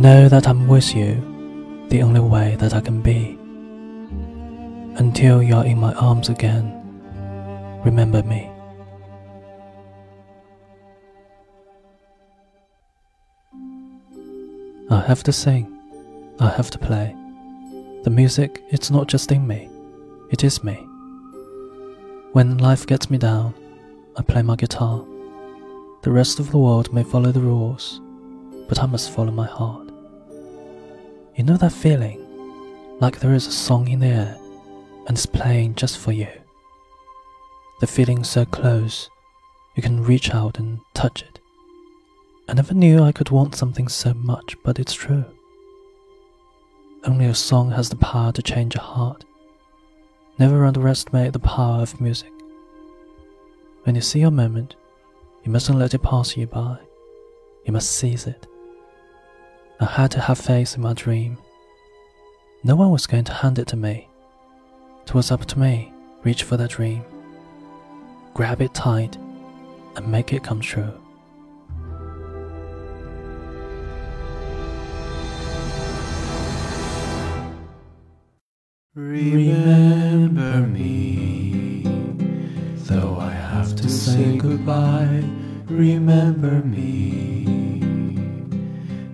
Know that I'm with you the only way that I can be. Until you're in my arms again, remember me. I have to sing, I have to play. The music, it's not just in me, it is me. When life gets me down, I play my guitar. The rest of the world may follow the rules, but I must follow my heart. You know that feeling? Like there is a song in the air and it's playing just for you. The feeling so close, you can reach out and touch it. I never knew I could want something so much, but it's true. Only a song has the power to change a heart. Never underestimate the power of music. When you see your moment, you mustn't let it pass you by. You must seize it. I had to have faith in my dream. No one was going to hand it to me. It was up to me. Reach for that dream. Grab it tight and make it come true. Remember me, though I have to say goodbye. Remember me,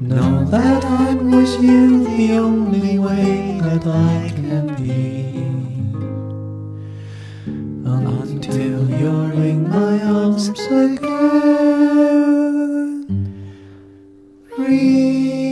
know that I'm with you the only way that I can be. Until you're in my arms again. Remember